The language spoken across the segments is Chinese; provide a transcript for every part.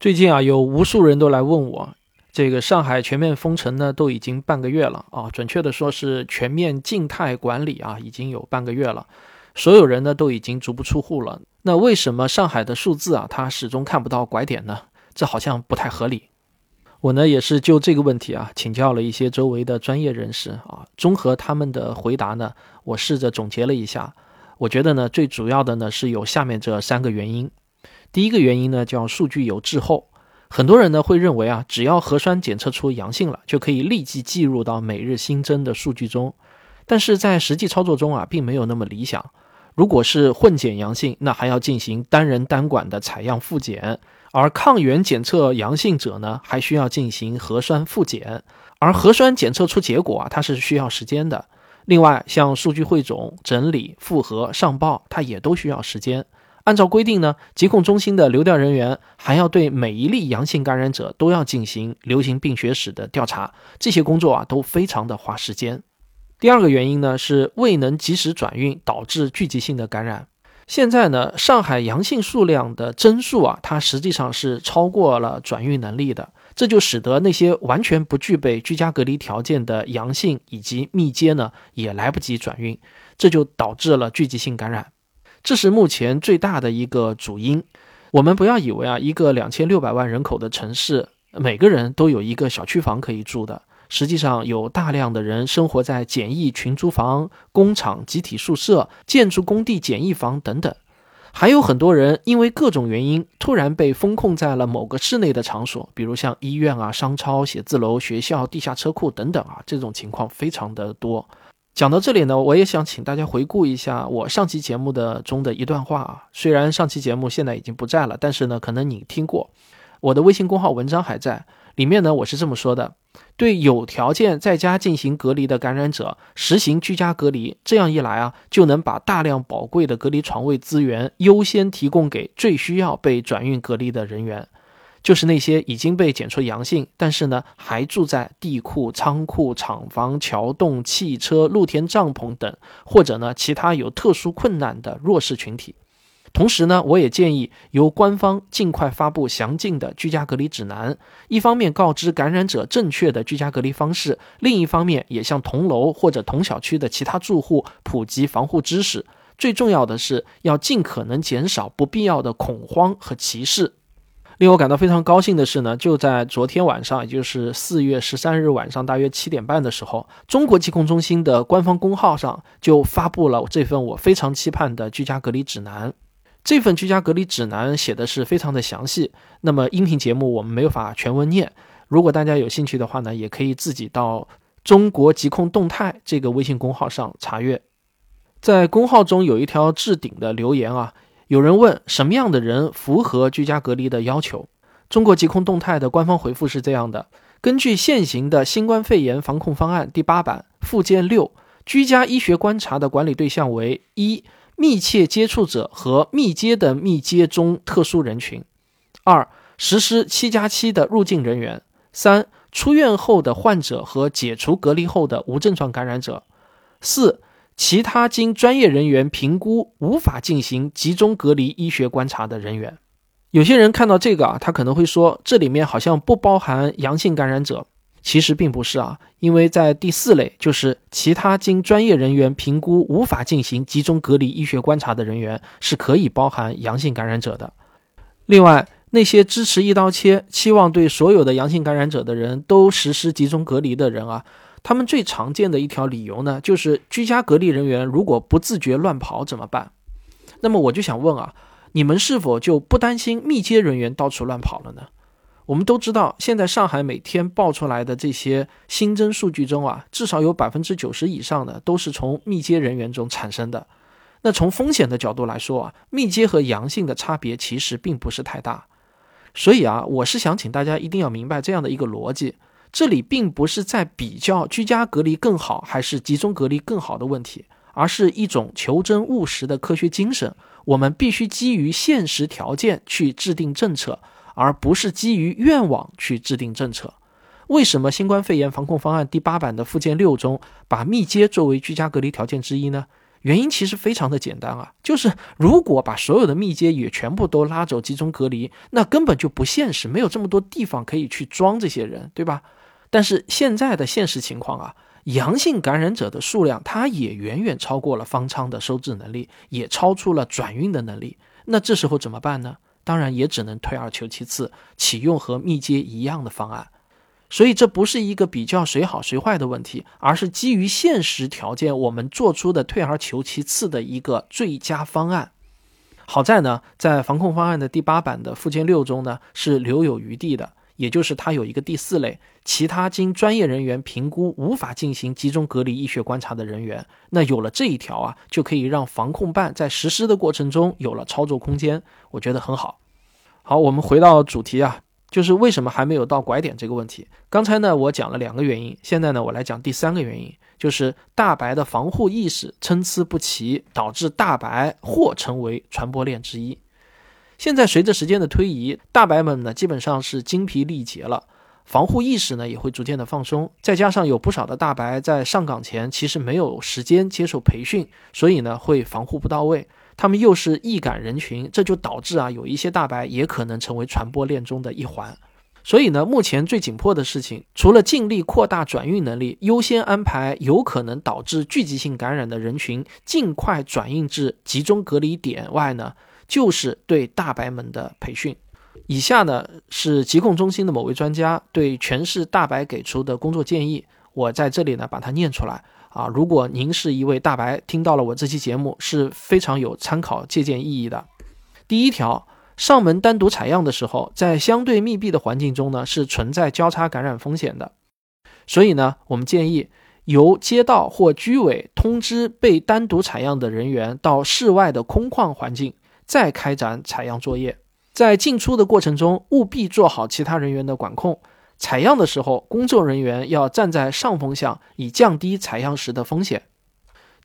最近啊，有无数人都来问我，这个上海全面封城呢，都已经半个月了啊，准确的说是全面静态管理啊，已经有半个月了，所有人呢都已经足不出户了。那为什么上海的数字啊，它始终看不到拐点呢？这好像不太合理。我呢也是就这个问题啊，请教了一些周围的专业人士啊，综合他们的回答呢，我试着总结了一下，我觉得呢，最主要的呢是有下面这三个原因。第一个原因呢，叫数据有滞后。很多人呢会认为啊，只要核酸检测出阳性了，就可以立即计入到每日新增的数据中。但是在实际操作中啊，并没有那么理想。如果是混检阳性，那还要进行单人单管的采样复检；而抗原检测阳性者呢，还需要进行核酸复检。而核酸检测出结果啊，它是需要时间的。另外，像数据汇总、整理、复核、上报，它也都需要时间。按照规定呢，疾控中心的流调人员还要对每一例阳性感染者都要进行流行病学史的调查，这些工作啊都非常的花时间。第二个原因呢是未能及时转运，导致聚集性的感染。现在呢，上海阳性数量的增速啊，它实际上是超过了转运能力的，这就使得那些完全不具备居家隔离条件的阳性以及密接呢也来不及转运，这就导致了聚集性感染。这是目前最大的一个主因。我们不要以为啊，一个两千六百万人口的城市，每个人都有一个小区房可以住的。实际上，有大量的人生活在简易群租房、工厂集体宿舍、建筑工地简易房等等。还有很多人因为各种原因，突然被封控在了某个室内的场所，比如像医院啊、商超、写字楼、学校、地下车库等等啊，这种情况非常的多。讲到这里呢，我也想请大家回顾一下我上期节目的中的一段话啊。虽然上期节目现在已经不在了，但是呢，可能你听过。我的微信公号文章还在里面呢。我是这么说的：对有条件在家进行隔离的感染者实行居家隔离，这样一来啊，就能把大量宝贵的隔离床位资源优先提供给最需要被转运隔离的人员。就是那些已经被检出阳性，但是呢还住在地库、仓库、厂房、桥洞、汽车、露天帐篷等，或者呢其他有特殊困难的弱势群体。同时呢，我也建议由官方尽快发布详尽的居家隔离指南，一方面告知感染者正确的居家隔离方式，另一方面也向同楼或者同小区的其他住户普及防护知识。最重要的是要尽可能减少不必要的恐慌和歧视。令我感到非常高兴的是呢，就在昨天晚上，也就是四月十三日晚上大约七点半的时候，中国疾控中心的官方公号上就发布了这份我非常期盼的居家隔离指南。这份居家隔离指南写的是非常的详细。那么音频节目我们没有法全文念，如果大家有兴趣的话呢，也可以自己到中国疾控动态这个微信公号上查阅。在公号中有一条置顶的留言啊。有人问什么样的人符合居家隔离的要求？中国疾控动态的官方回复是这样的：根据现行的新冠肺炎防控方案第八版附件六，居家医学观察的管理对象为一密切接触者和密接的密接中特殊人群；二实施七加七的入境人员；三出院后的患者和解除隔离后的无症状感染者；四。其他经专业人员评估无法进行集中隔离医学观察的人员，有些人看到这个啊，他可能会说，这里面好像不包含阳性感染者。其实并不是啊，因为在第四类，就是其他经专业人员评估无法进行集中隔离医学观察的人员，是可以包含阳性感染者的。另外，那些支持一刀切、期望对所有的阳性感染者的人都实施集中隔离的人啊。他们最常见的一条理由呢，就是居家隔离人员如果不自觉乱跑怎么办？那么我就想问啊，你们是否就不担心密接人员到处乱跑了呢？我们都知道，现在上海每天爆出来的这些新增数据中啊，至少有百分之九十以上的都是从密接人员中产生的。那从风险的角度来说啊，密接和阳性的差别其实并不是太大。所以啊，我是想请大家一定要明白这样的一个逻辑。这里并不是在比较居家隔离更好还是集中隔离更好的问题，而是一种求真务实的科学精神。我们必须基于现实条件去制定政策，而不是基于愿望去制定政策。为什么新冠肺炎防控方案第八版的附件六中把密接作为居家隔离条件之一呢？原因其实非常的简单啊，就是如果把所有的密接也全部都拉走集中隔离，那根本就不现实，没有这么多地方可以去装这些人，对吧？但是现在的现实情况啊，阳性感染者的数量，它也远远超过了方舱的收治能力，也超出了转运的能力。那这时候怎么办呢？当然也只能退而求其次，启用和密接一样的方案。所以这不是一个比较谁好谁坏的问题，而是基于现实条件，我们做出的退而求其次的一个最佳方案。好在呢，在防控方案的第八版的附件六中呢，是留有余地的，也就是它有一个第四类，其他经专业人员评估无法进行集中隔离医学观察的人员。那有了这一条啊，就可以让防控办在实施的过程中有了操作空间，我觉得很好。好，我们回到主题啊。就是为什么还没有到拐点这个问题？刚才呢，我讲了两个原因，现在呢，我来讲第三个原因，就是大白的防护意识参差不齐，导致大白或成为传播链之一。现在随着时间的推移，大白们呢基本上是精疲力竭了，防护意识呢也会逐渐的放松，再加上有不少的大白在上岗前其实没有时间接受培训，所以呢会防护不到位。他们又是易感人群，这就导致啊，有一些大白也可能成为传播链中的一环。所以呢，目前最紧迫的事情，除了尽力扩大转运能力，优先安排有可能导致聚集性感染的人群尽快转运至集中隔离点外呢，就是对大白们的培训。以下呢是疾控中心的某位专家对全市大白给出的工作建议，我在这里呢把它念出来。啊，如果您是一位大白，听到了我这期节目是非常有参考借鉴意义的。第一条，上门单独采样的时候，在相对密闭的环境中呢，是存在交叉感染风险的。所以呢，我们建议由街道或居委通知被单独采样的人员到室外的空旷环境，再开展采样作业。在进出的过程中，务必做好其他人员的管控。采样的时候，工作人员要站在上风向，以降低采样时的风险。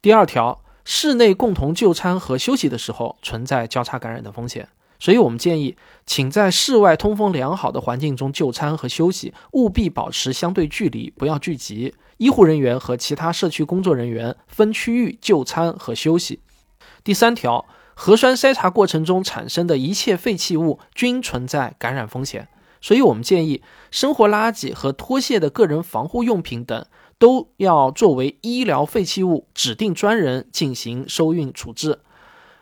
第二条，室内共同就餐和休息的时候存在交叉感染的风险，所以我们建议，请在室外通风良好的环境中就餐和休息，务必保持相对距离，不要聚集。医护人员和其他社区工作人员分区域就餐和休息。第三条，核酸筛查过程中产生的一切废弃物均存在感染风险。所以我们建议，生活垃圾和脱卸的个人防护用品等，都要作为医疗废弃物，指定专人进行收运处置。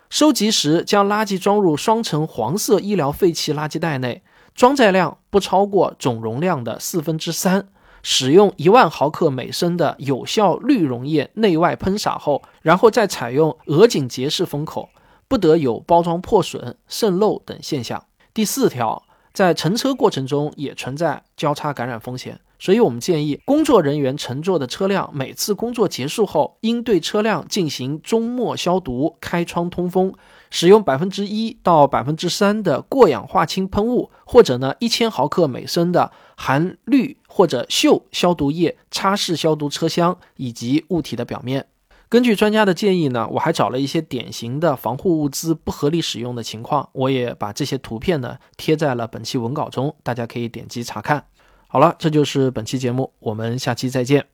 收集时，将垃圾装入双层黄色医疗废弃垃圾袋内，装载量不超过总容量的四分之三。使用一万毫克每升的有效氯溶液内外喷洒后，然后再采用鹅颈结式封口，不得有包装破损、渗漏等现象。第四条。在乘车过程中也存在交叉感染风险，所以我们建议工作人员乘坐的车辆每次工作结束后，应对车辆进行终末消毒、开窗通风，使用百分之一到百分之三的过氧化氢喷雾，或者呢一千毫克每升的含氯或者溴消毒液擦拭消毒车厢以及物体的表面。根据专家的建议呢，我还找了一些典型的防护物资不合理使用的情况，我也把这些图片呢贴在了本期文稿中，大家可以点击查看。好了，这就是本期节目，我们下期再见。